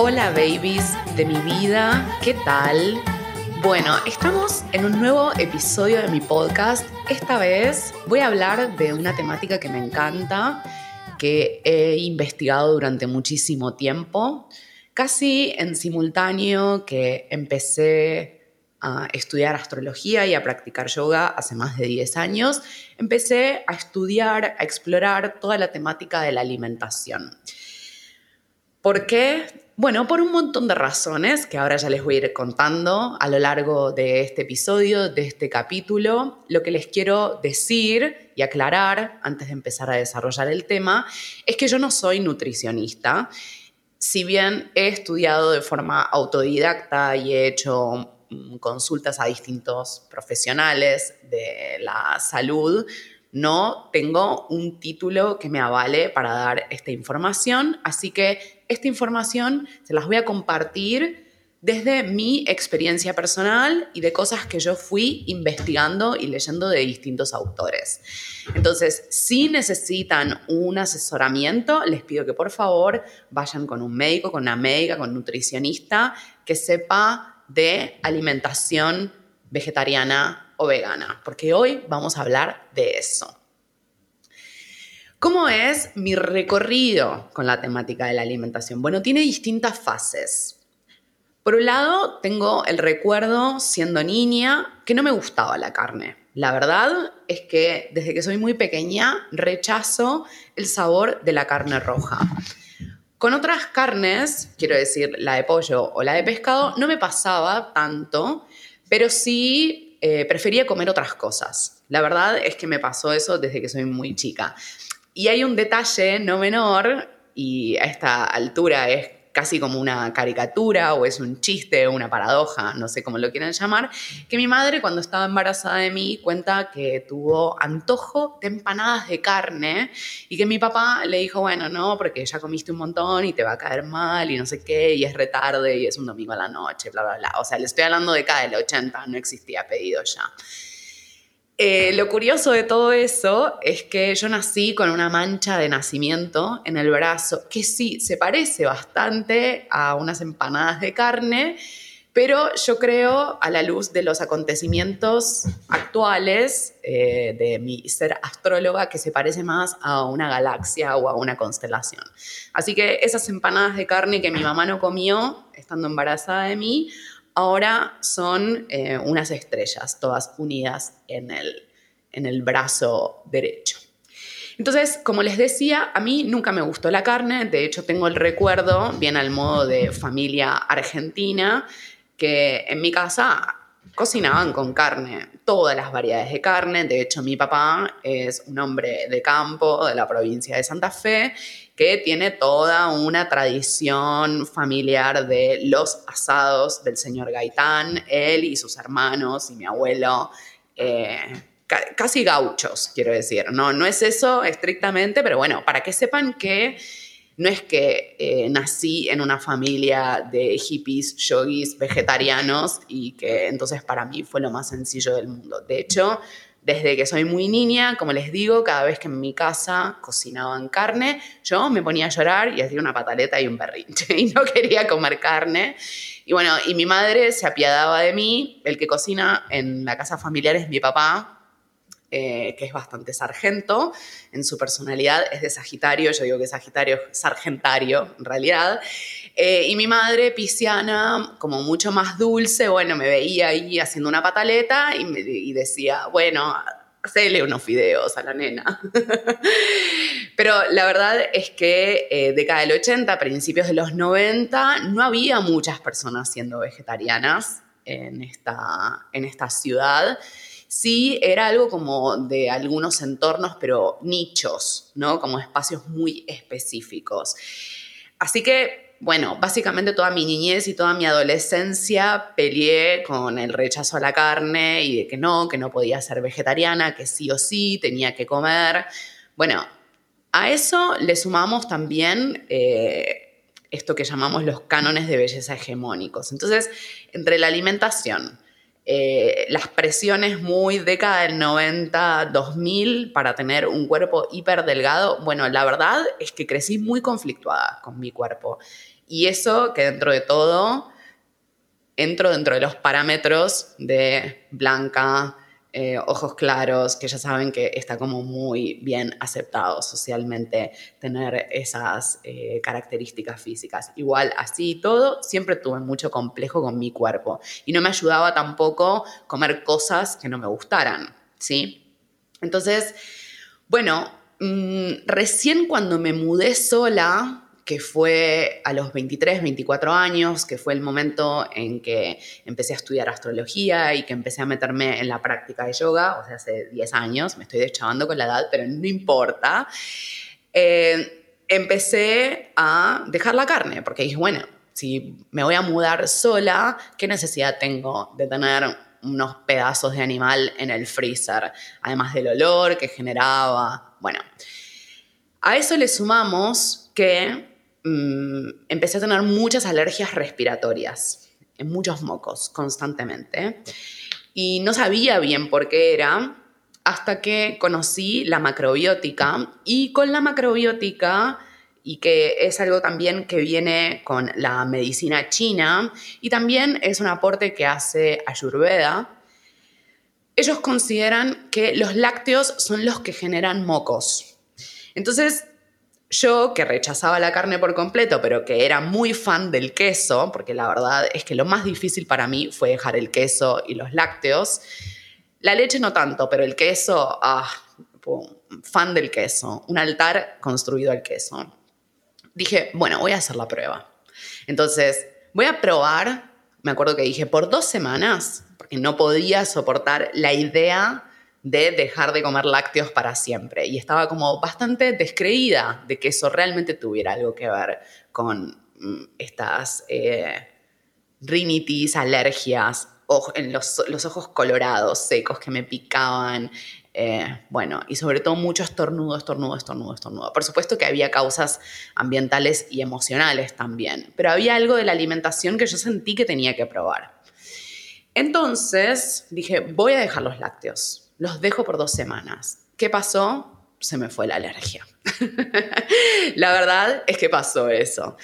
Hola babies de mi vida, ¿qué tal? Bueno, estamos en un nuevo episodio de mi podcast. Esta vez voy a hablar de una temática que me encanta, que he investigado durante muchísimo tiempo, casi en simultáneo que empecé a estudiar astrología y a practicar yoga hace más de 10 años, empecé a estudiar, a explorar toda la temática de la alimentación. ¿Por qué? Bueno, por un montón de razones que ahora ya les voy a ir contando a lo largo de este episodio, de este capítulo. Lo que les quiero decir y aclarar antes de empezar a desarrollar el tema es que yo no soy nutricionista. Si bien he estudiado de forma autodidacta y he hecho consultas a distintos profesionales de la salud, no tengo un título que me avale para dar esta información, así que esta información se las voy a compartir desde mi experiencia personal y de cosas que yo fui investigando y leyendo de distintos autores. Entonces, si necesitan un asesoramiento, les pido que por favor vayan con un médico, con una médica, con un nutricionista que sepa de alimentación vegetariana o vegana, porque hoy vamos a hablar de eso. ¿Cómo es mi recorrido con la temática de la alimentación? Bueno, tiene distintas fases. Por un lado, tengo el recuerdo siendo niña que no me gustaba la carne. La verdad es que desde que soy muy pequeña rechazo el sabor de la carne roja. Con otras carnes, quiero decir la de pollo o la de pescado, no me pasaba tanto, pero sí eh, prefería comer otras cosas. La verdad es que me pasó eso desde que soy muy chica. Y hay un detalle no menor, y a esta altura es casi como una caricatura o es un chiste una paradoja, no sé cómo lo quieran llamar, que mi madre cuando estaba embarazada de mí cuenta que tuvo antojo de empanadas de carne y que mi papá le dijo, bueno, no, porque ya comiste un montón y te va a caer mal y no sé qué, y es retarde y es un domingo a la noche, bla, bla, bla. O sea, le estoy hablando de cada del 80, no existía pedido ya. Eh, lo curioso de todo eso es que yo nací con una mancha de nacimiento en el brazo, que sí, se parece bastante a unas empanadas de carne, pero yo creo, a la luz de los acontecimientos actuales eh, de mi ser astróloga, que se parece más a una galaxia o a una constelación. Así que esas empanadas de carne que mi mamá no comió estando embarazada de mí, ahora son eh, unas estrellas, todas unidas en el, en el brazo derecho. Entonces, como les decía, a mí nunca me gustó la carne, de hecho tengo el recuerdo, bien al modo de familia argentina, que en mi casa cocinaban con carne, todas las variedades de carne. De hecho, mi papá es un hombre de campo de la provincia de Santa Fe que tiene toda una tradición familiar de los asados del señor Gaitán, él y sus hermanos y mi abuelo. Eh, casi gauchos, quiero decir. No, no es eso estrictamente, pero bueno, para que sepan que no es que eh, nací en una familia de hippies, yogis, vegetarianos y que entonces para mí fue lo más sencillo del mundo. De hecho, desde que soy muy niña, como les digo, cada vez que en mi casa cocinaban carne, yo me ponía a llorar y hacía una pataleta y un berrinche y no quería comer carne. Y bueno, y mi madre se apiadaba de mí. El que cocina en la casa familiar es mi papá, eh, que es bastante sargento en su personalidad, es de Sagitario, yo digo que Sagitario es sargentario en realidad, eh, y mi madre, pisciana, como mucho más dulce, bueno, me veía ahí haciendo una pataleta y, me, decía, bueno, hacele unos fideos a la nena. Pero la verdad es que eh, década del 80, principios de los 90, no había muchas personas siendo vegetarianas en esta, en esta ciudad sí era algo como de algunos entornos, pero nichos, ¿no? Como espacios muy específicos. Así que, bueno, básicamente toda mi niñez y toda mi adolescencia peleé con el rechazo a la carne y de que no, que no podía ser vegetariana, que sí o sí tenía que comer. Bueno, a eso le sumamos también... Eh, esto que llamamos los cánones de belleza hegemónicos. Entonces, entre la alimentación, eh, las presiones muy década del 90, 2000 para tener un cuerpo hiper delgado, bueno, la verdad es que crecí muy conflictuada con mi cuerpo. Y eso que dentro de todo, entro dentro de los parámetros de blanca, eh, ojos claros, que ya saben que está como muy bien aceptado socialmente tener esas eh, características físicas. Igual, así y todo, siempre tuve mucho complejo con mi cuerpo y no me ayudaba tampoco comer cosas que no me gustaran, ¿sí? Entonces, bueno, mm, recién cuando me mudé sola, que fue a los 23, 24 años, que fue el momento en que empecé a estudiar astrología y que empecé a meterme en la práctica de yoga, o sea, hace 10 años, me estoy deschavando con la edad, pero no importa. Eh, empecé a dejar la carne, porque dije, bueno, si me voy a mudar sola, ¿qué necesidad tengo de tener unos pedazos de animal en el freezer? Además del olor que generaba. Bueno, a eso le sumamos que Mm, empecé a tener muchas alergias respiratorias, en muchos mocos, constantemente. Y no sabía bien por qué era hasta que conocí la macrobiótica y con la macrobiótica y que es algo también que viene con la medicina china y también es un aporte que hace Ayurveda. Ellos consideran que los lácteos son los que generan mocos. Entonces, yo, que rechazaba la carne por completo, pero que era muy fan del queso, porque la verdad es que lo más difícil para mí fue dejar el queso y los lácteos. La leche no tanto, pero el queso, ah, fan del queso, un altar construido al queso. Dije, bueno, voy a hacer la prueba. Entonces, voy a probar, me acuerdo que dije, por dos semanas, porque no podía soportar la idea de dejar de comer lácteos para siempre. Y estaba como bastante descreída de que eso realmente tuviera algo que ver con mm, estas eh, rinitis, alergias, en los, ojos colorados, secos que me picaban. Eh, bueno, y sobre todo mucho estornudo, estornudo, estornudo, estornudo. Por supuesto que había causas ambientales y emocionales también, pero había algo de la alimentación que yo sentí que tenía que probar. Entonces dije, voy a dejar los lácteos los dejo por dos semanas. ¿Qué pasó? Se me fue la alergia. la verdad es que pasó eso.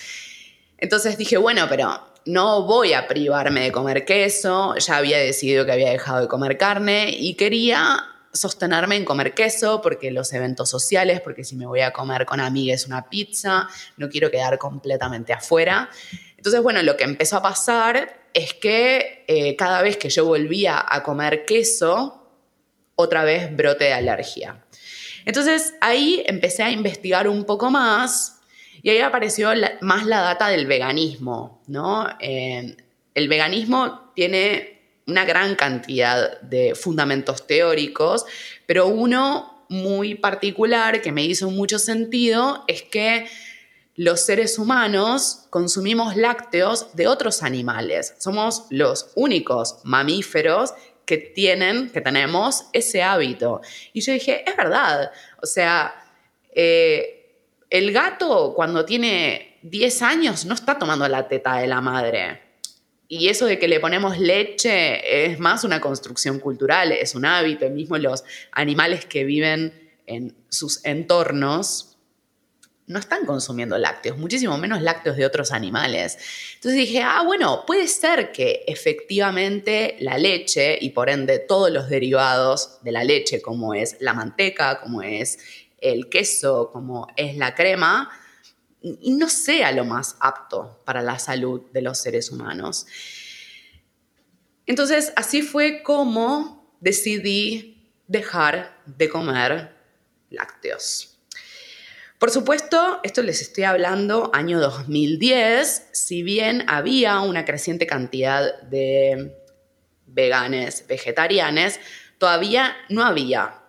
Entonces dije, bueno, pero no voy a privarme de comer queso, ya había decidido que había dejado de comer carne y quería sostenerme en comer queso porque los eventos sociales, porque si me voy a comer con amigas una pizza, no quiero quedar completamente afuera. Entonces, bueno, lo que empezó a pasar es que eh, cada vez que yo volvía a comer queso, otra vez brote de alergia. Entonces ahí empecé a investigar un poco más y ahí apareció más la data del veganismo, ¿no? Eh, el veganismo tiene una gran cantidad de fundamentos teóricos, pero uno muy particular que me hizo mucho sentido es que los seres humanos consumimos lácteos de otros animales. Somos los únicos mamíferos que tienen, que tenemos ese hábito. Y yo dije, es verdad, o sea, eh, el gato cuando tiene 10 años no está tomando la teta de la madre. Y eso de que le ponemos leche es más una construcción cultural, es un hábito. Mismo los animales que viven en sus entornos no están consumiendo lácteos, muchísimo menos lácteos de otros animales. Entonces dije, ah, bueno, puede ser que efectivamente la leche y por ende todos los derivados de la leche, como es la manteca, como es el queso, como es la crema, no sea lo más apto para la salud de los seres humanos. Entonces así fue como decidí dejar de comer lácteos. Por supuesto, esto les estoy hablando año 2010, si bien había una creciente cantidad de veganes, vegetarianes, todavía no había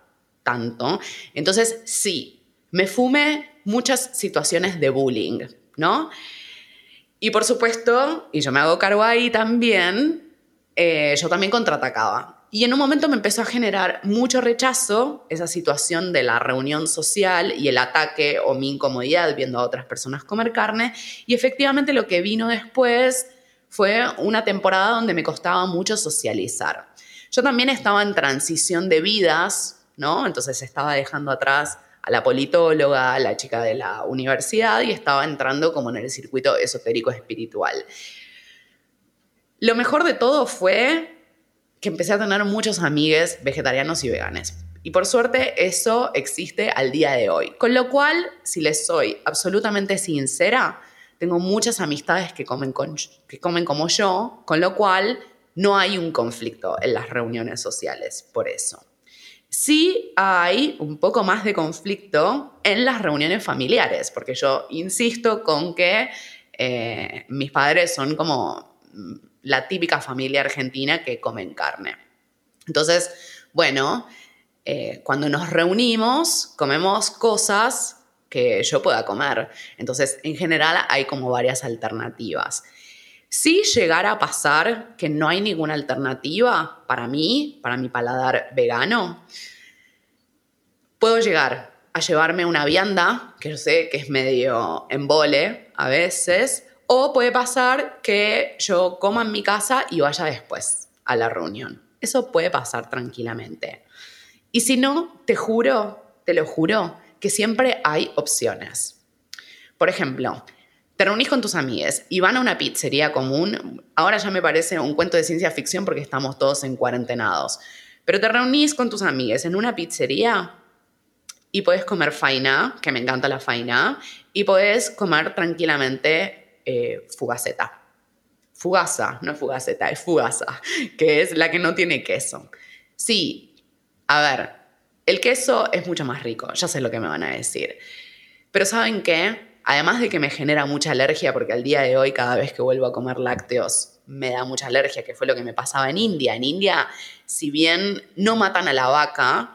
tanto. Entonces, sí, me fumé muchas situaciones de bullying, ¿no? Y por supuesto, y yo me hago cargo ahí también, eh, yo también contraatacaba. Y en un momento me empezó a generar mucho rechazo esa situación de la reunión social y el ataque o mi incomodidad viendo a otras personas comer carne. Y efectivamente lo que vino después fue una temporada donde me costaba mucho socializar. Yo también estaba en transición de vidas, ¿no? Entonces estaba dejando atrás a la politóloga, a la chica de la universidad y estaba entrando como en el circuito esotérico espiritual. Lo mejor de todo fue que empecé a tener muchos amigues vegetarianos y veganes. Y por suerte eso existe al día de hoy. Con lo cual, si les soy absolutamente sincera, tengo muchas amistades que comen, que comen como yo, con lo cual no hay un conflicto en las reuniones sociales por eso. Sí hay un poco más de conflicto en las reuniones familiares, porque yo insisto con que eh, mis padres son como la típica familia argentina que comen carne. Entonces, bueno, eh, cuando nos reunimos, comemos cosas que yo pueda comer. Entonces, en general hay como varias alternativas. Si llegara a pasar que no hay ninguna alternativa para mí, para mi paladar vegano, puedo llegar a llevarme una vianda, que yo sé que es medio embole a veces, o puede pasar que yo coma en mi casa y vaya después a la reunión. Eso puede pasar tranquilamente. Y si no, te juro, te lo juro, que siempre hay opciones. Por ejemplo, te reunís con tus amigas y van a una pizzería común. Ahora ya me parece un cuento de ciencia ficción porque estamos todos en cuarentenados. Pero te reunís con tus amigas en una pizzería y puedes comer faina, que me encanta la faina, y puedes comer tranquilamente eh, fugaceta. Fugaza, no fugaceta, es fugaza, que es la que no tiene queso. Sí, a ver, el queso es mucho más rico, ya sé lo que me van a decir. Pero ¿saben qué? Además de que me genera mucha alergia, porque al día de hoy cada vez que vuelvo a comer lácteos me da mucha alergia, que fue lo que me pasaba en India. En India, si bien no matan a la vaca,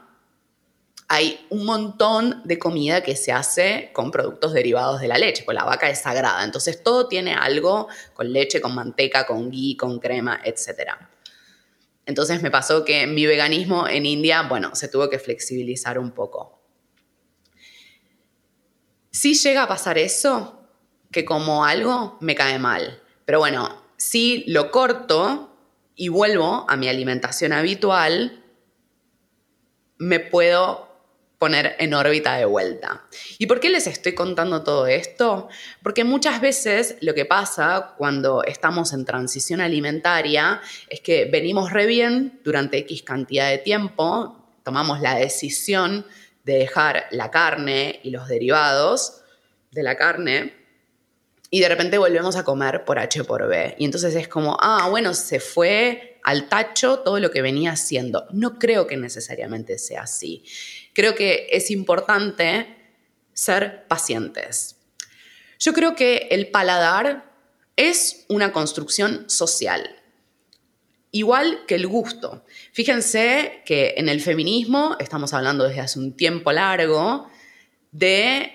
hay un montón de comida que se hace con productos derivados de la leche, pues la vaca es sagrada, entonces todo tiene algo con leche, con manteca, con ghee, con crema, etc. Entonces me pasó que mi veganismo en India, bueno, se tuvo que flexibilizar un poco. Si llega a pasar eso, que como algo me cae mal, pero bueno, si lo corto y vuelvo a mi alimentación habitual, me puedo poner en órbita de vuelta. ¿Y por qué les estoy contando todo esto? Porque muchas veces lo que pasa cuando estamos en transición alimentaria es que venimos re bien durante X cantidad de tiempo, tomamos la decisión de dejar la carne y los derivados de la carne y de repente volvemos a comer por H por B. Y entonces es como, ah, bueno, se fue al tacho todo lo que venía haciendo. No creo que necesariamente sea así creo que es importante ser pacientes. Yo creo que el paladar es una construcción social, igual que el gusto. Fíjense que en el feminismo estamos hablando desde hace un tiempo largo de,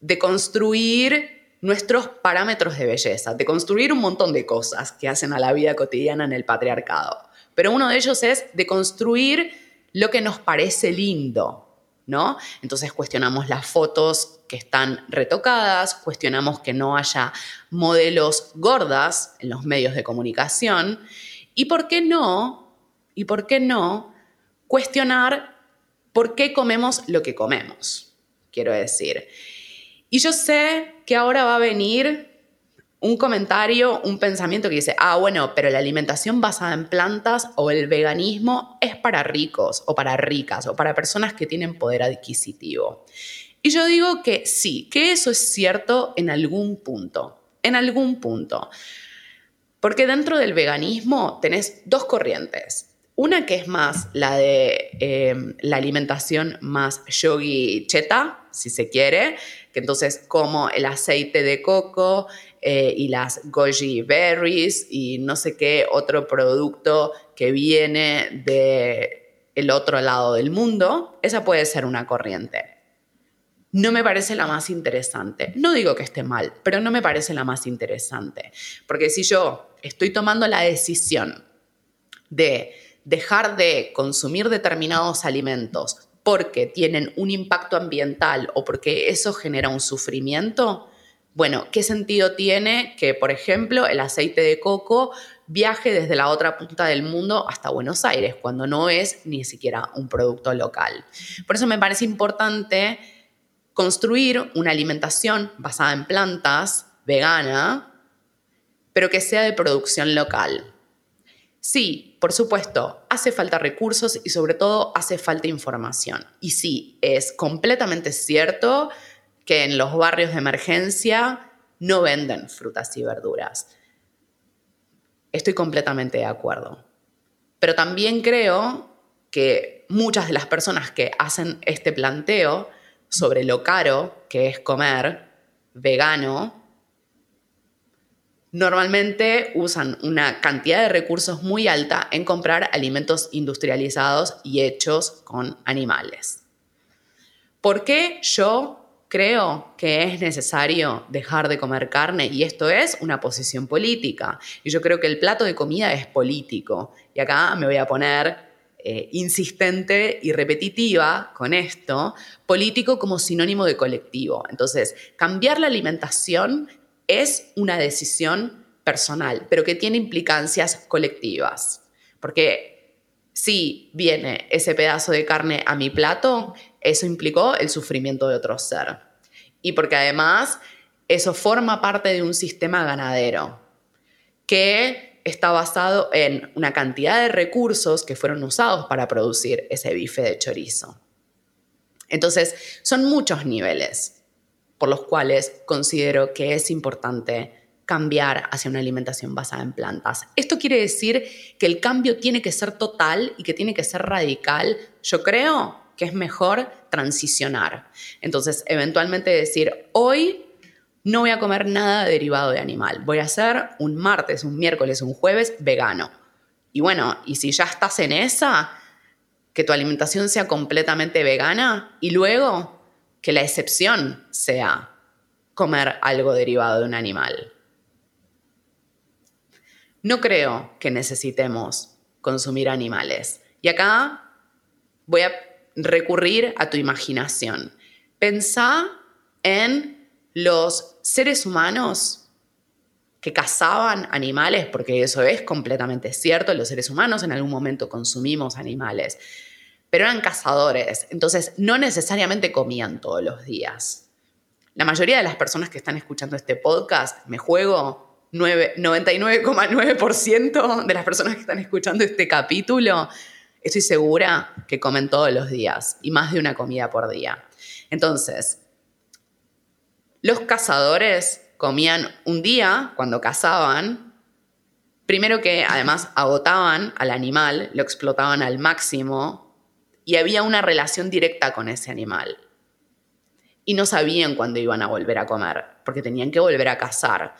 de construir nuestros parámetros de belleza, de construir un montón de cosas que hacen a la vida cotidiana en el patriarcado. Pero uno de ellos es de construir lo que nos parece lindo, ¿no? Entonces cuestionamos las fotos que están retocadas, cuestionamos que no haya modelos gordas en los medios de comunicación y por qué no, y por qué no cuestionar por qué comemos lo que comemos, quiero decir. Y yo sé que ahora va a venir un comentario, un pensamiento que dice, ah, bueno, pero la alimentación basada en plantas o el veganismo es para ricos o para ricas o para personas que tienen poder adquisitivo. Y yo digo que sí, que eso es cierto en algún punto, en algún punto. Porque dentro del veganismo tenés dos corrientes. Una que es más la de em, la alimentación más yogi cheta, si se quiere, que entonces como el aceite de coco eh, y las goji berries y no sé qué otro producto que viene de el otro lado del mundo, esa puede ser una corriente. No me parece la más interesante. No digo que esté mal, pero no me parece la más interesante. Porque si yo estoy tomando la decisión de dejar de consumir determinados alimentos porque tienen un impacto ambiental o porque eso genera un sufrimiento, Bueno, ¿qué sentido tiene que, por ejemplo, el aceite de coco viaje desde la otra punta del mundo hasta Buenos Aires, cuando no es ni siquiera un producto local? Por eso me parece importante construir una alimentación basada en plantas, vegana, pero que sea de producción local. Por supuesto, hace falta recursos y sobre todo hace falta información. Y sí, es completamente cierto que en los barrios de emergencia no venden frutas y verduras. Estoy completamente de acuerdo. Pero también creo que muchas de las personas que hacen este planteo sobre lo caro que es comer vegano, normalmente usan una cantidad de recursos muy alta en comprar alimentos industrializados y hechos con animales. ¿Por qué yo creo que es necesario dejar de comer carne? Y esto es una posición política. Y yo creo que el plato de comida es político. Y acá me voy a poner eh, insistente y repetitiva con esto, político como sinónimo de colectivo. Entonces, cambiar la alimentación es una decisión personal, pero que tiene implicancias colectivas. Porque si viene ese pedazo de carne a mi plato, eso implicó el sufrimiento de otro ser. Y porque además eso forma parte de un sistema ganadero que está basado en una cantidad de recursos que fueron usados para producir ese bife de chorizo. Entonces, son muchos niveles por los cuales considero que es importante cambiar hacia una alimentación basada en plantas. Esto quiere decir que el cambio tiene que ser total y que tiene que ser radical. Yo creo que es mejor transicionar. Entonces, eventualmente decir, hoy no voy a comer nada derivado de animal. Voy a hacer un martes, un miércoles, un jueves vegano. Y bueno, y si ya estás en esa, que tu alimentación sea completamente vegana y luego que la excepción sea comer algo derivado de un animal. No creo que necesitemos consumir animales. Y acá voy a recurrir a tu imaginación. Pensá en los seres humanos que cazaban animales, porque eso es completamente cierto, los seres humanos en algún momento consumimos animales, pero eran cazadores, entonces no necesariamente comían todos los días. La mayoría de las personas que están escuchando este podcast, me juego 99,9% de las personas que están escuchando este capítulo, estoy segura que comen todos los días y más de una comida por día. Entonces, los cazadores comían un día cuando cazaban, primero que además agotaban al animal, lo explotaban al máximo y había una relación directa con ese animal. Y no sabían cuándo iban a volver a comer, porque tenían que volver a cazar.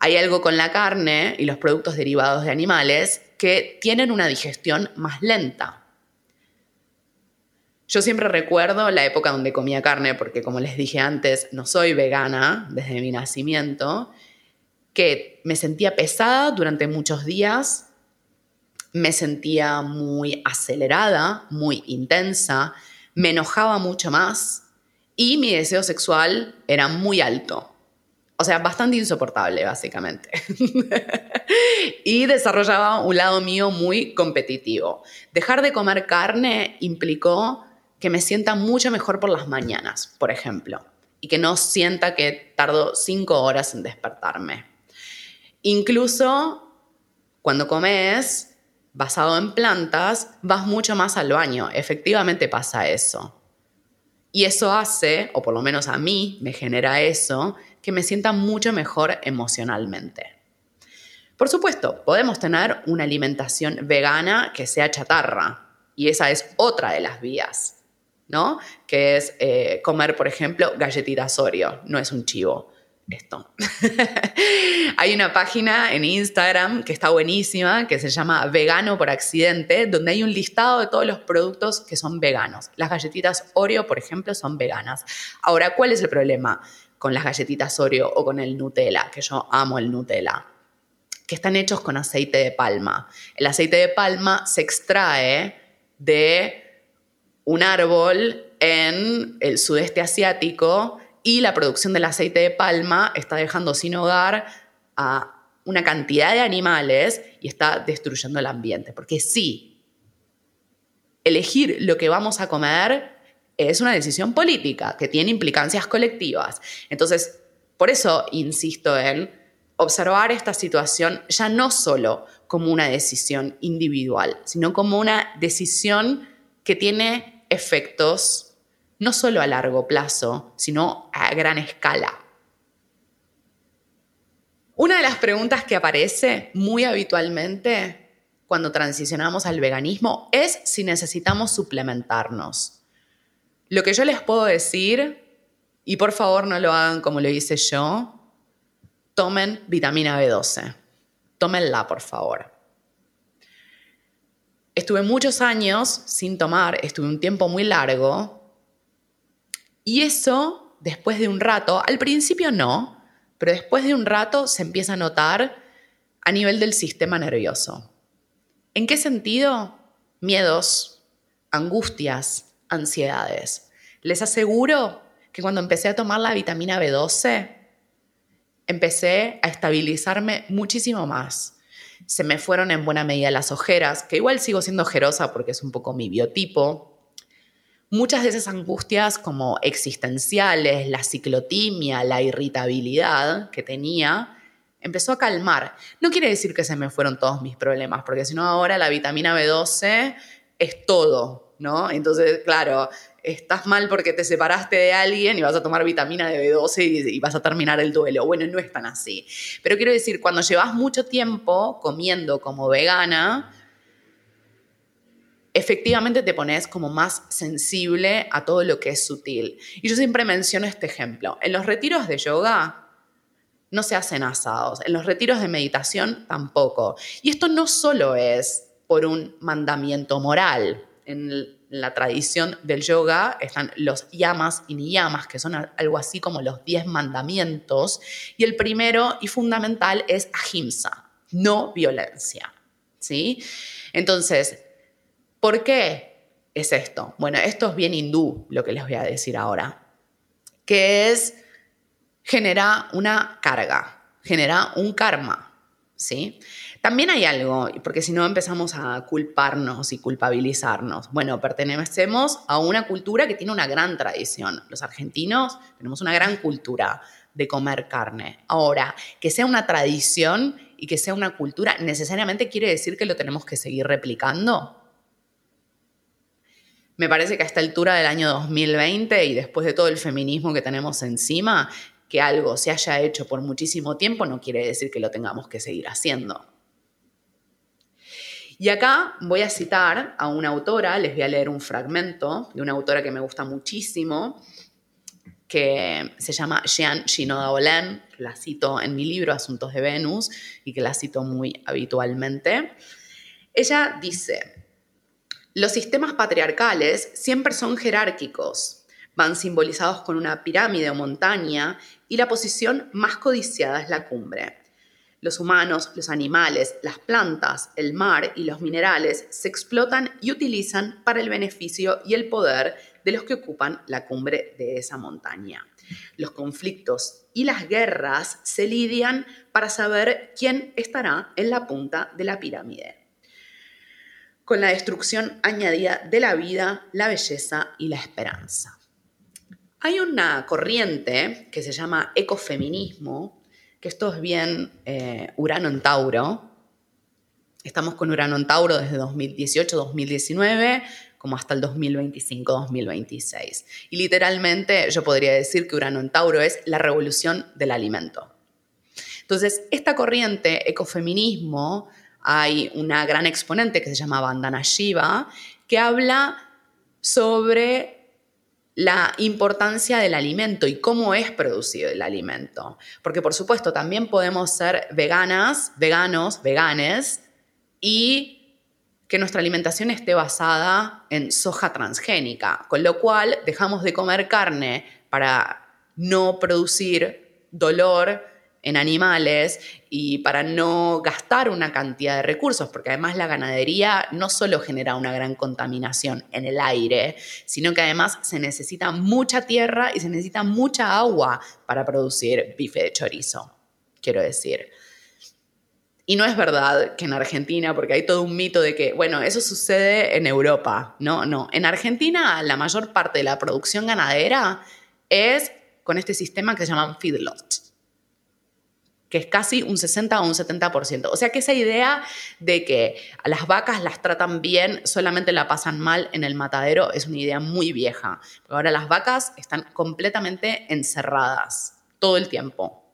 Hay algo con la carne y los productos derivados de animales que tienen una digestión más lenta. Yo siempre recuerdo la época donde comía carne, porque como les dije antes, no soy vegana desde mi nacimiento, que me sentía pesada durante muchos días, me sentía muy acelerada, muy intensa, me enojaba mucho más y mi deseo sexual era muy alto. O sea, bastante insoportable, básicamente. y desarrollaba un lado mío muy competitivo. Dejar de comer carne implicó que me sienta mucho mejor por las mañanas, por ejemplo, y que no sienta que tardo cinco horas en despertarme. Incluso cuando comes basado en plantas, vas mucho más al baño. Efectivamente pasa eso. Y eso hace, o por lo menos a mí me genera eso, que me sienta mucho mejor emocionalmente. Por supuesto, podemos tener una alimentación vegana que sea chatarra, y esa es otra de las vías. ¿no? Que es eh, comer, por ejemplo, galletitas Oreo. No es un chivo esto. hay una página en Instagram que está buenísima, que se llama Vegano por Accidente, donde hay un listado de todos los productos que son veganos. Las galletitas Oreo, por ejemplo, son veganas. Ahora, ¿cuál es el problema con las galletitas Oreo o con el Nutella? Que yo amo el Nutella. Que están hechos con aceite de palma. El aceite de palma se extrae de un árbol en el sudeste asiático y la producción del aceite de palma está dejando sin hogar a una cantidad de animales y está destruyendo el ambiente. Porque sí, elegir lo que vamos a comer es una decisión política que tiene implicancias colectivas. Entonces, por eso insisto en observar esta situación ya no solo como una decisión individual, sino como una decisión que tiene efectos no solo a largo plazo, sino a gran escala. Una de las preguntas que aparece muy habitualmente cuando transicionamos al veganismo es si necesitamos suplementarnos. Lo que yo les puedo decir, y por favor no lo hagan como lo hice yo, tomen vitamina B12. Tómenla, por favor. Estuve muchos años sin tomar, estuve un tiempo muy largo y eso, después de un rato, al principio no, pero después de un rato se empieza a notar a nivel del sistema nervioso. ¿En qué sentido? Miedos, angustias, ansiedades. Les aseguro que cuando empecé a tomar la vitamina B12, empecé a estabilizarme muchísimo más. Se me fueron en buena medida las ojeras, que igual sigo siendo ojerosa porque es un poco mi biotipo, muchas de esas angustias como existenciales, la ciclotimia, la irritabilidad que tenía, empezó a calmar. No quiere decir que se me fueron todos mis problemas, porque si no ahora la vitamina B12 es todo, ¿no? Entonces, claro, estás mal porque te separaste de alguien y vas a tomar vitamina de B12 y, y, vas a terminar el duelo. Bueno, no es tan así. Pero quiero decir, cuando llevas mucho tiempo comiendo como vegana, efectivamente te pones como más sensible a todo lo que es sutil. Y yo siempre menciono este ejemplo. En los retiros de yoga no se hacen asados, en los retiros de meditación tampoco. Y esto no solo es por un mandamiento moral. En la tradición del yoga están los yamas y niyamas, que son algo así como los diez mandamientos. Y el primero y fundamental es ahimsa, no violencia. ¿sí? Entonces, ¿Por qué es esto? Bueno, esto es bien hindú, lo que les voy a decir ahora, que es, genera una carga, genera un karma, ¿sí? También hay algo, porque si no empezamos a culparnos y culpabilizarnos. Bueno, pertenecemos a una cultura que tiene una gran tradición. Los argentinos tenemos una gran cultura de comer carne. Ahora, que sea una tradición y que sea una cultura, ¿necesariamente quiere decir que lo tenemos que seguir replicando? Me parece que a esta altura del año 2020 y después de todo el feminismo que tenemos encima, que algo se haya hecho por muchísimo tiempo no quiere decir que lo tengamos que seguir haciendo. Y acá voy a citar a una autora, les voy a leer un fragmento de una autora que me gusta muchísimo, que se llama Jean Shinoda Olen, que la cito en mi libro Asuntos de Venus y que la cito muy habitualmente. Ella dice, los sistemas patriarcales siempre son jerárquicos, van simbolizados con una pirámide o montaña y la posición más codiciada es la cumbre. Los humanos, los animales, las plantas, el mar y los minerales se explotan y utilizan para el beneficio y el poder de los que ocupan la cumbre de esa montaña. Los conflictos y las guerras se lidian para saber quién estará en la punta de la pirámide con la destrucción añadida de la vida, la belleza y la esperanza. Hay una corriente que se llama ecofeminismo, que esto es bien eh, Urano en Tauro. Estamos con Urano en Tauro desde 2018-2019 como hasta el 2025-2026. Y literalmente yo podría decir que Urano en Tauro es la revolución del alimento. Entonces, esta corriente, ecofeminismo, hay una gran exponente que se llama Vandana Shiva, que habla sobre la importancia del alimento y cómo es producido el alimento. Porque por supuesto también podemos ser veganas, veganos, veganes y que nuestra alimentación esté basada en soja transgénica, con lo cual dejamos de comer carne para no producir dolor en animales y para no gastar una cantidad de recursos, porque además la ganadería no solo genera una gran contaminación en el aire, sino que además se necesita mucha tierra y se necesita mucha agua para producir bife de chorizo, quiero decir. Y no es verdad que en Argentina, porque hay todo un mito de que, bueno, eso sucede en Europa. No, no. En Argentina la mayor parte de la producción ganadera es con este sistema que se llaman feedlots que es casi un 60 o un 70%. O sea que esa idea de que a las vacas las tratan bien, solamente la pasan mal en el matadero, es una idea muy vieja. ahora las vacas están completamente encerradas todo el tiempo.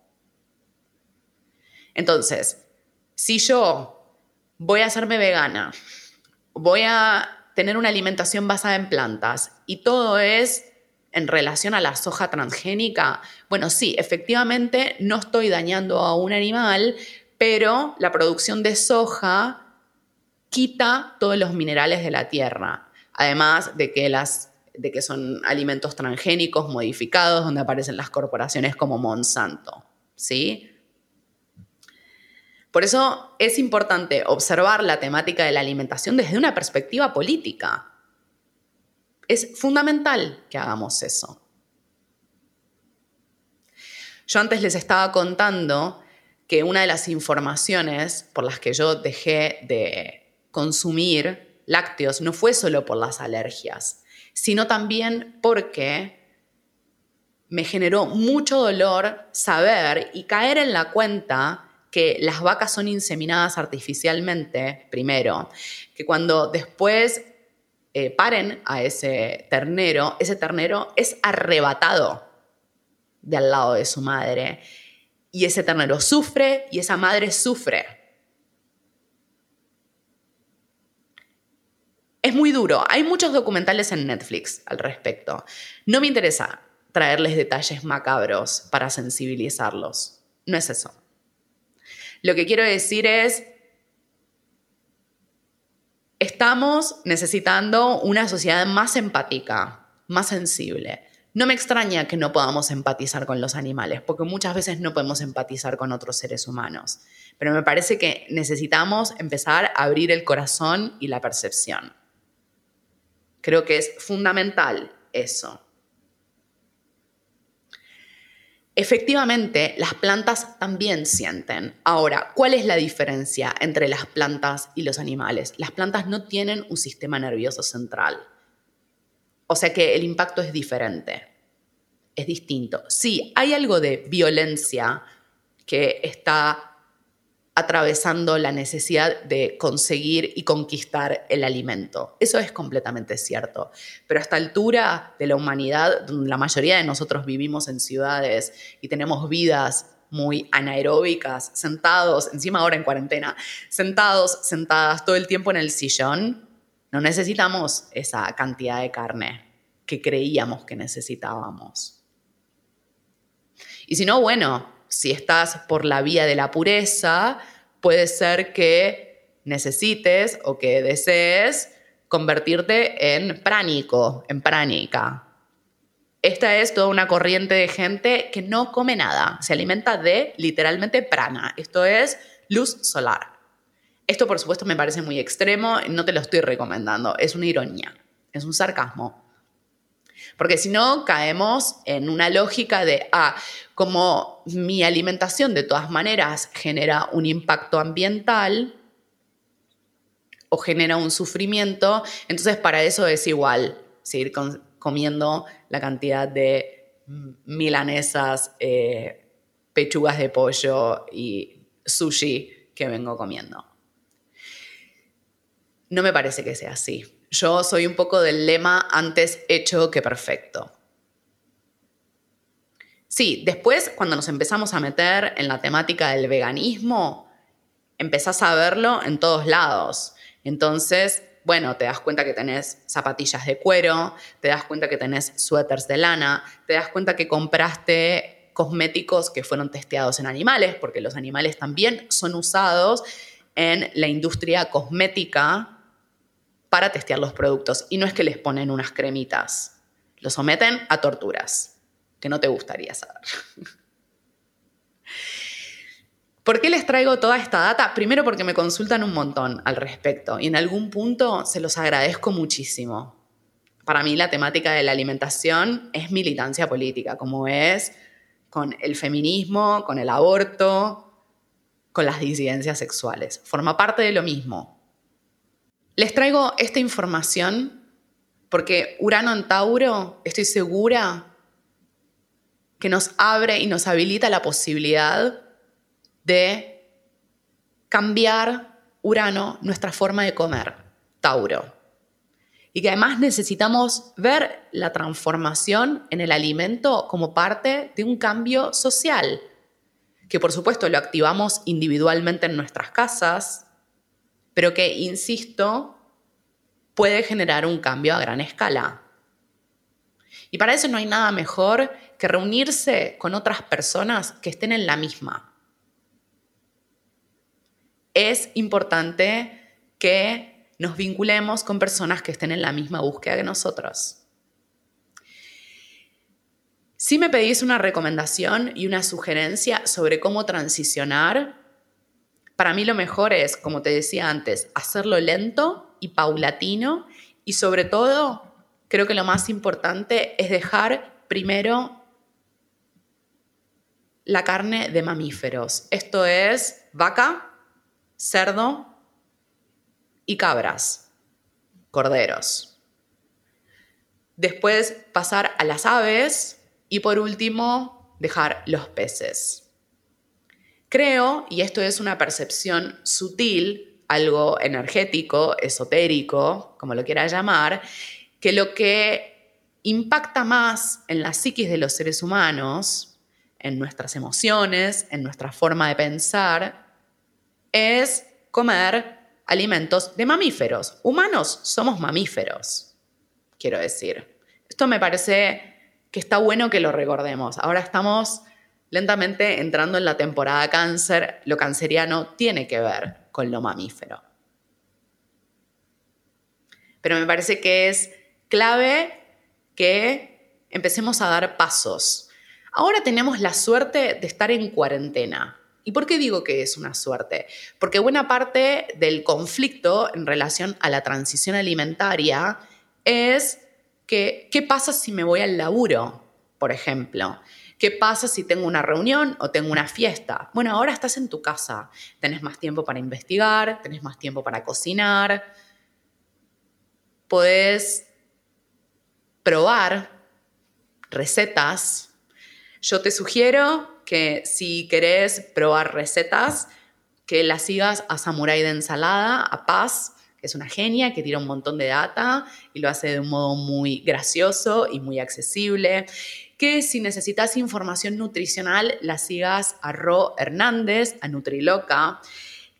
Entonces, si yo voy a hacerme vegana, voy a tener una alimentación basada en plantas y todo es en relación a la soja transgénica, bueno, sí, efectivamente no estoy dañando a un animal, pero la producción de soja quita todos los minerales de la tierra. Además de que, las, de que son alimentos transgénicos modificados donde aparecen las corporaciones como Monsanto. ¿Sí? Por eso es importante observar la temática de la alimentación desde una perspectiva política. Es fundamental que hagamos eso. Yo antes les estaba contando que una de las informaciones por las que yo dejé de consumir lácteos no fue solo por las alergias, sino también porque me generó mucho dolor saber y caer en la cuenta que las vacas son inseminadas artificialmente, primero, que cuando después eh, paren a ese ternero, ese ternero es arrebatado de al lado de su madre. Y ese ternero sufre y esa madre sufre. Es muy duro. Hay muchos documentales en Netflix al respecto. No me interesa traerles detalles macabros para sensibilizarlos. No es eso. Lo que quiero decir es, Estamos necesitando una sociedad más empática, más sensible. No me extraña que no podamos empatizar con los animales, porque muchas veces no podemos empatizar con otros seres humanos. Pero me parece que necesitamos empezar a abrir el corazón y la percepción. Creo que es fundamental eso. Efectivamente, las plantas también sienten. Ahora, ¿cuál es la diferencia entre las plantas y los animales? Las plantas no tienen un sistema nervioso central. O sea que el impacto es diferente, es distinto. Sí, hay algo de violencia que está atravesando la necesidad de conseguir y conquistar el alimento. Eso es completamente cierto. Pero a esta altura de la humanidad, la mayoría de nosotros vivimos en ciudades y tenemos vidas muy anaeróbicas, sentados, encima ahora en cuarentena, sentados, sentadas todo el tiempo en el sillón, no necesitamos esa cantidad de carne que creíamos que necesitábamos. Y si no, bueno, si estás por la vía de la pureza, puede ser que necesites o que desees convertirte en pránico, en pránica. Esta es toda una corriente de gente que no come nada, se alimenta de literalmente prana, esto es luz solar. Esto por supuesto me parece muy extremo, no te lo estoy recomendando, es una ironía, es un sarcasmo. Porque si no, caemos en una lógica de, ah, como mi alimentación de todas maneras genera un impacto ambiental o genera un sufrimiento, entonces para eso es igual seguir comiendo la cantidad de milanesas, eh, pechugas de pollo y sushi que vengo comiendo. No me parece que sea así. Yo soy un poco del lema antes hecho que perfecto. Sí, después cuando nos empezamos a meter en la temática del veganismo, empezás a verlo en todos lados. Entonces, bueno, te das cuenta que tenés zapatillas de cuero, te das cuenta que tenés suéteres de lana, te das cuenta que compraste cosméticos que fueron testeados en animales, porque los animales también son usados en la industria cosmética para testear los productos. Y no es que les ponen unas cremitas, los someten a torturas que no te gustaría saber. ¿Por qué les traigo toda esta data? Primero porque me consultan un montón al respecto y en algún punto se los agradezco muchísimo. Para mí la temática de la alimentación es militancia política, como es con el feminismo, con el aborto, con las disidencias sexuales. Forma parte de lo mismo. Les traigo esta información porque Urano en Tauro, estoy segura que nos abre y nos habilita la posibilidad de cambiar Urano, nuestra forma de comer, Tauro. Y que además necesitamos ver la transformación en el alimento como parte de un cambio social, que por supuesto lo activamos individualmente en nuestras casas, pero que, insisto, puede generar un cambio a gran escala. Y para eso no hay nada mejor que reunirse con otras personas que estén en la misma es importante que nos vinculemos con personas que estén en la misma búsqueda que nosotros. Si me pedís una recomendación y una sugerencia sobre cómo transicionar, para mí lo mejor es, como te decía antes, hacerlo lento y paulatino y sobre todo, creo que lo más importante es dejar primero la carne de mamíferos. Esto es vaca, cerdo y cabras, corderos. Después pasar a las aves y por último dejar los peces. Creo, y esto es una percepción sutil, algo energético, esotérico, como lo quiera llamar, que lo que impacta más en la psiquis de los seres humanos, en nuestras emociones, en nuestra forma de pensar, es comer alimentos de mamíferos. Humanos somos mamíferos, quiero decir. Esto me parece que está bueno que lo recordemos. Ahora estamos lentamente entrando en la temporada cáncer. Lo canceriano tiene que ver con lo mamífero. Pero me parece que es clave que empecemos a dar pasos. Ahora tenemos la suerte de estar en cuarentena. ¿Y por qué digo que es una suerte? Porque buena parte del conflicto en relación a la transición alimentaria es que, ¿qué pasa si me voy al laburo, por ejemplo? ¿Qué pasa si tengo una reunión o tengo una fiesta? Bueno, ahora estás en tu casa, tenés más tiempo para investigar, tenés más tiempo para cocinar, podés probar recetas. Yo te sugiero que si querés probar recetas, que las sigas a Samurai de Ensalada, a Paz, es una genia que tira un montón de data y lo hace de un modo muy gracioso y muy accesible. Que si necesitas información nutricional, la sigas a Ro Hernández, a Nutriloca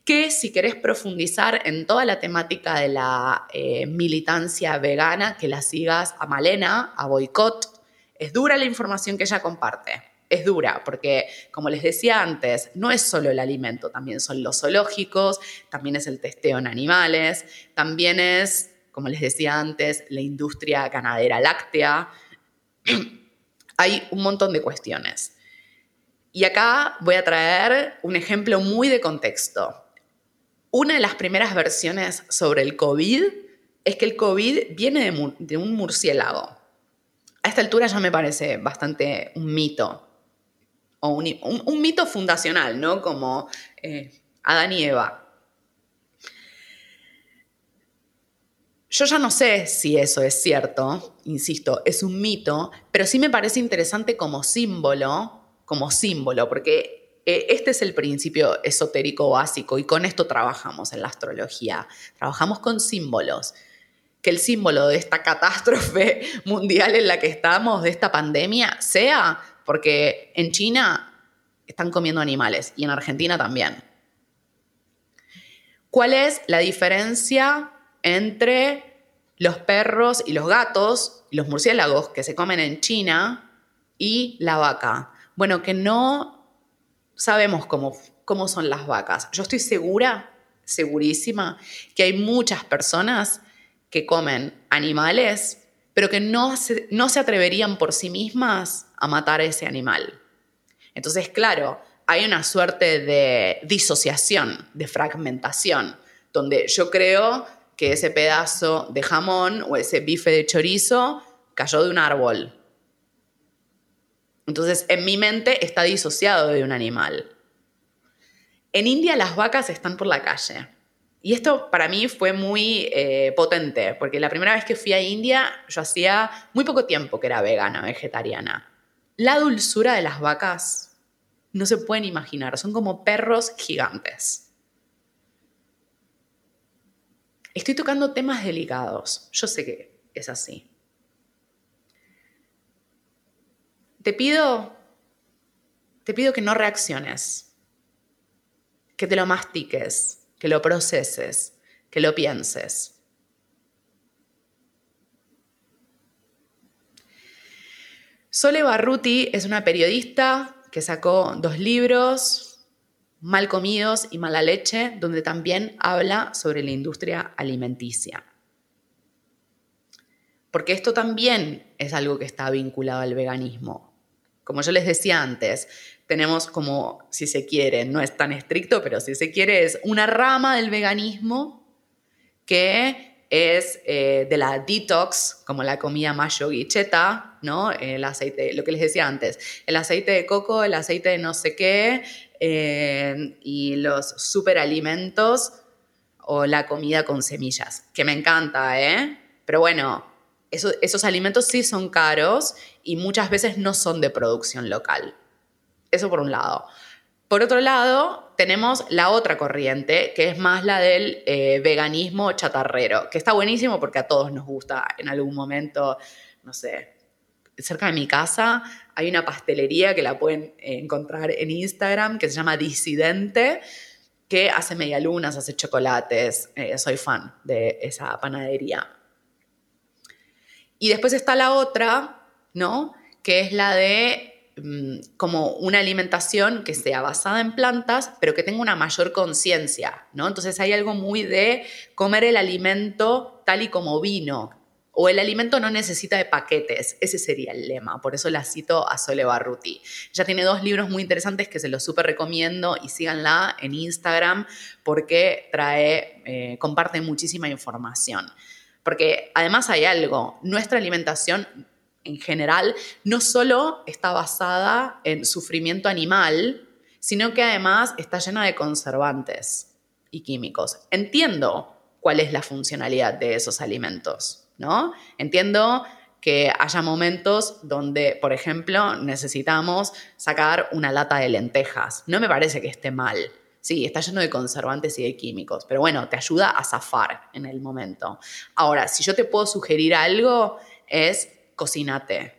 que si querés profundizar en toda la temática de la eh, militancia vegana, que la sigas a Malena, a Boicot. Es dura la información que ella comparte es dura, porque como les decía antes, no es solo el alimento, también son los zoológicos, también es el testeo en animales, también es, como les decía antes, la industria ganadera láctea. Hay un montón de cuestiones. Y acá voy a traer un ejemplo muy de contexto. Una de las primeras versiones sobre el COVID es que el COVID viene de, un murciélago. A esta altura ya me parece bastante un mito, o un, mito fundacional, ¿no? Como eh, Adán y Eva. Yo ya no sé si eso es cierto, insisto, es un mito, pero sí me parece interesante como símbolo, como símbolo, porque eh, este es el principio esotérico básico y con esto trabajamos en la astrología. Trabajamos con símbolos. Que el símbolo de esta catástrofe mundial en la que estamos, de esta pandemia, sea porque en China están comiendo animales y en Argentina también. ¿Cuál es la diferencia entre los perros y los gatos y los murciélagos que se comen en China y la vaca? Bueno, que no sabemos cómo, cómo son las vacas. Yo estoy segura, segurísima, que hay muchas personas que comen animales pero que no no se atreverían por sí mismas a matar a ese animal. Entonces, claro, hay una suerte de disociación, de fragmentación, donde yo creo que ese pedazo de jamón o ese bife de chorizo cayó de un árbol. Entonces, en mi mente está disociado de un animal. En India las vacas están por la calle. Y esto para mí fue muy eh, potente, porque la primera vez que fui a India, yo hacía muy poco tiempo que era vegana, vegetariana. La dulzura de las vacas no se pueden imaginar, son como perros gigantes. Estoy tocando temas delicados, yo sé que es así. Te pido, te pido que no reacciones, que te lo mastiques, que lo proceses, que lo pienses. Sole Barruti es una periodista que sacó dos libros, Mal comidos y mala leche, donde también habla sobre la industria alimenticia. Porque esto también es algo que está vinculado al veganismo. Como yo les decía antes, tenemos como, si se quiere, no es tan estricto, pero si se quiere, es una rama del veganismo que es eh, de la detox, como la comida más yoguicheta, ¿no? El aceite, lo que les decía antes, el aceite de coco, el aceite de no sé qué, eh, y los superalimentos o la comida con semillas, que me encanta, ¿eh? Pero bueno, esos alimentos sí son caros y muchas veces no son de producción local. Eso por un lado. Por otro lado, tenemos la otra corriente, que es más la del eh, veganismo chatarrero, que está buenísimo porque a todos nos gusta en algún momento, no sé, cerca de mi casa hay una pastelería que la pueden encontrar en Instagram que se llama Disidente, que hace medialunas, hace chocolates. Eh, soy fan de esa panadería. Y después está la otra, ¿no? Que es la de como una alimentación que sea basada en plantas, pero que tenga una mayor conciencia, ¿no? Entonces hay algo muy de comer el alimento tal y como vino, o el alimento no necesita de paquetes, ese sería el lema, por eso la cito a Sole Barruti. Ella tiene dos libros muy interesantes que se los súper recomiendo y síganla en Instagram porque trae, eh, comparte muchísima información. Porque además hay algo, nuestra alimentación en general no solo está basada en sufrimiento animal, sino que además está llena de conservantes y químicos. Entiendo cuál es la funcionalidad de esos alimentos, ¿no? Entiendo que haya momentos donde, por ejemplo, necesitamos sacar una lata de lentejas. No me parece que esté mal. Sí, está lleno de conservantes y de químicos, pero bueno, te ayuda a zafar en el momento. Ahora, si yo te puedo sugerir algo, es cocínate.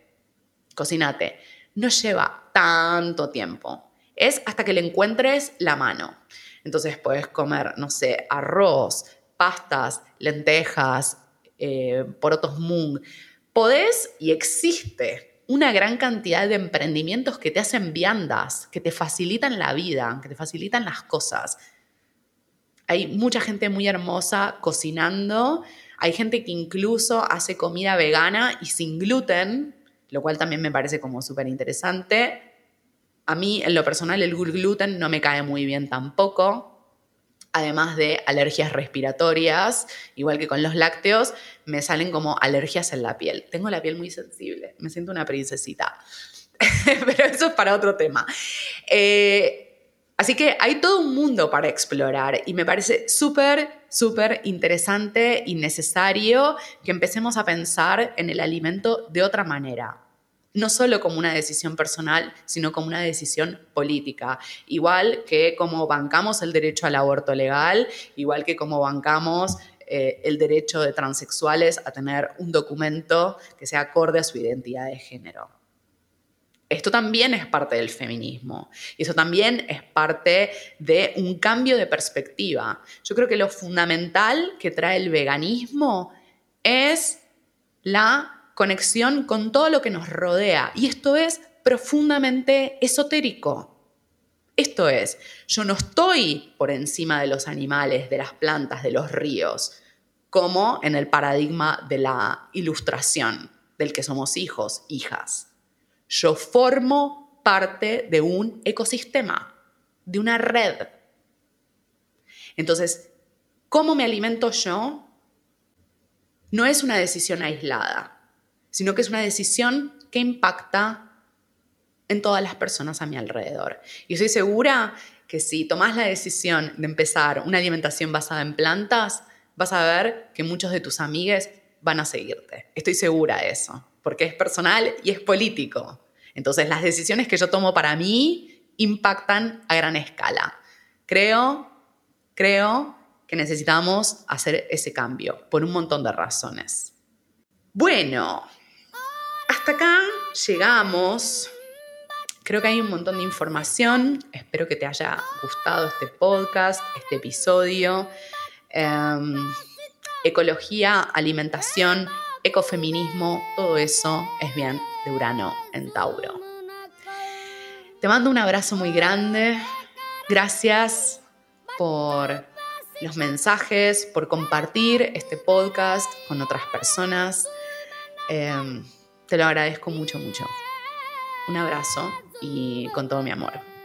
Cocínate. No lleva tanto tiempo. Es hasta que le encuentres la mano. Entonces puedes comer, no sé, arroz, pastas, lentejas, eh, porotos mung. Podés y existe una gran cantidad de emprendimientos que te hacen viandas, que te facilitan la vida, que te facilitan las cosas. Hay mucha gente muy hermosa cocinando hay gente que incluso hace comida vegana y sin gluten, lo cual también me parece como súper interesante. A mí, en lo personal, el gluten no me cae muy bien tampoco. Además de alergias respiratorias, igual que con los lácteos, me salen como alergias en la piel. Tengo la piel muy sensible, me siento una princesita. Pero eso es para otro tema. Eh, Así que hay todo un mundo para explorar y me parece súper, súper interesante y necesario que empecemos a pensar en el alimento de otra manera. No solo como una decisión personal, sino como una decisión política. Igual que como bancamos el derecho al aborto legal, igual que como bancamos eh, el derecho de transexuales a tener un documento que sea acorde a su identidad de género. Esto también es parte del feminismo y eso también es parte de un cambio de perspectiva. Yo creo que lo fundamental que trae el veganismo es la conexión con todo lo que nos rodea y esto es profundamente esotérico. Esto es, yo no estoy por encima de los animales, de las plantas, de los ríos, como en el paradigma de la ilustración, del que somos hijos, hijas. Yo formo parte de un ecosistema. de una red. Entonces, ¿cómo me alimento yo? No es una decisión aislada, sino que es una decisión que impacta en todas las personas a mi alrededor. Y estoy segura que si tomas la decisión de empezar una alimentación basada en plantas, vas a ver que muchos de tus amigues van a seguirte. Estoy segura de eso, porque es personal y es político. Entonces, las decisiones que yo tomo para mí impactan a gran escala. Creo, creo que necesitamos hacer ese cambio por un montón de razones. Bueno, hasta acá llegamos. Creo que hay un montón de información. Espero que te haya gustado este podcast, este episodio. Em, ecología, alimentación, ecofeminismo, todo eso es bien de Urano en Tauro. Te mando un abrazo muy grande. Gracias por los mensajes, por compartir este podcast con otras personas. Em, te lo agradezco mucho, mucho. Un abrazo y con todo mi amor.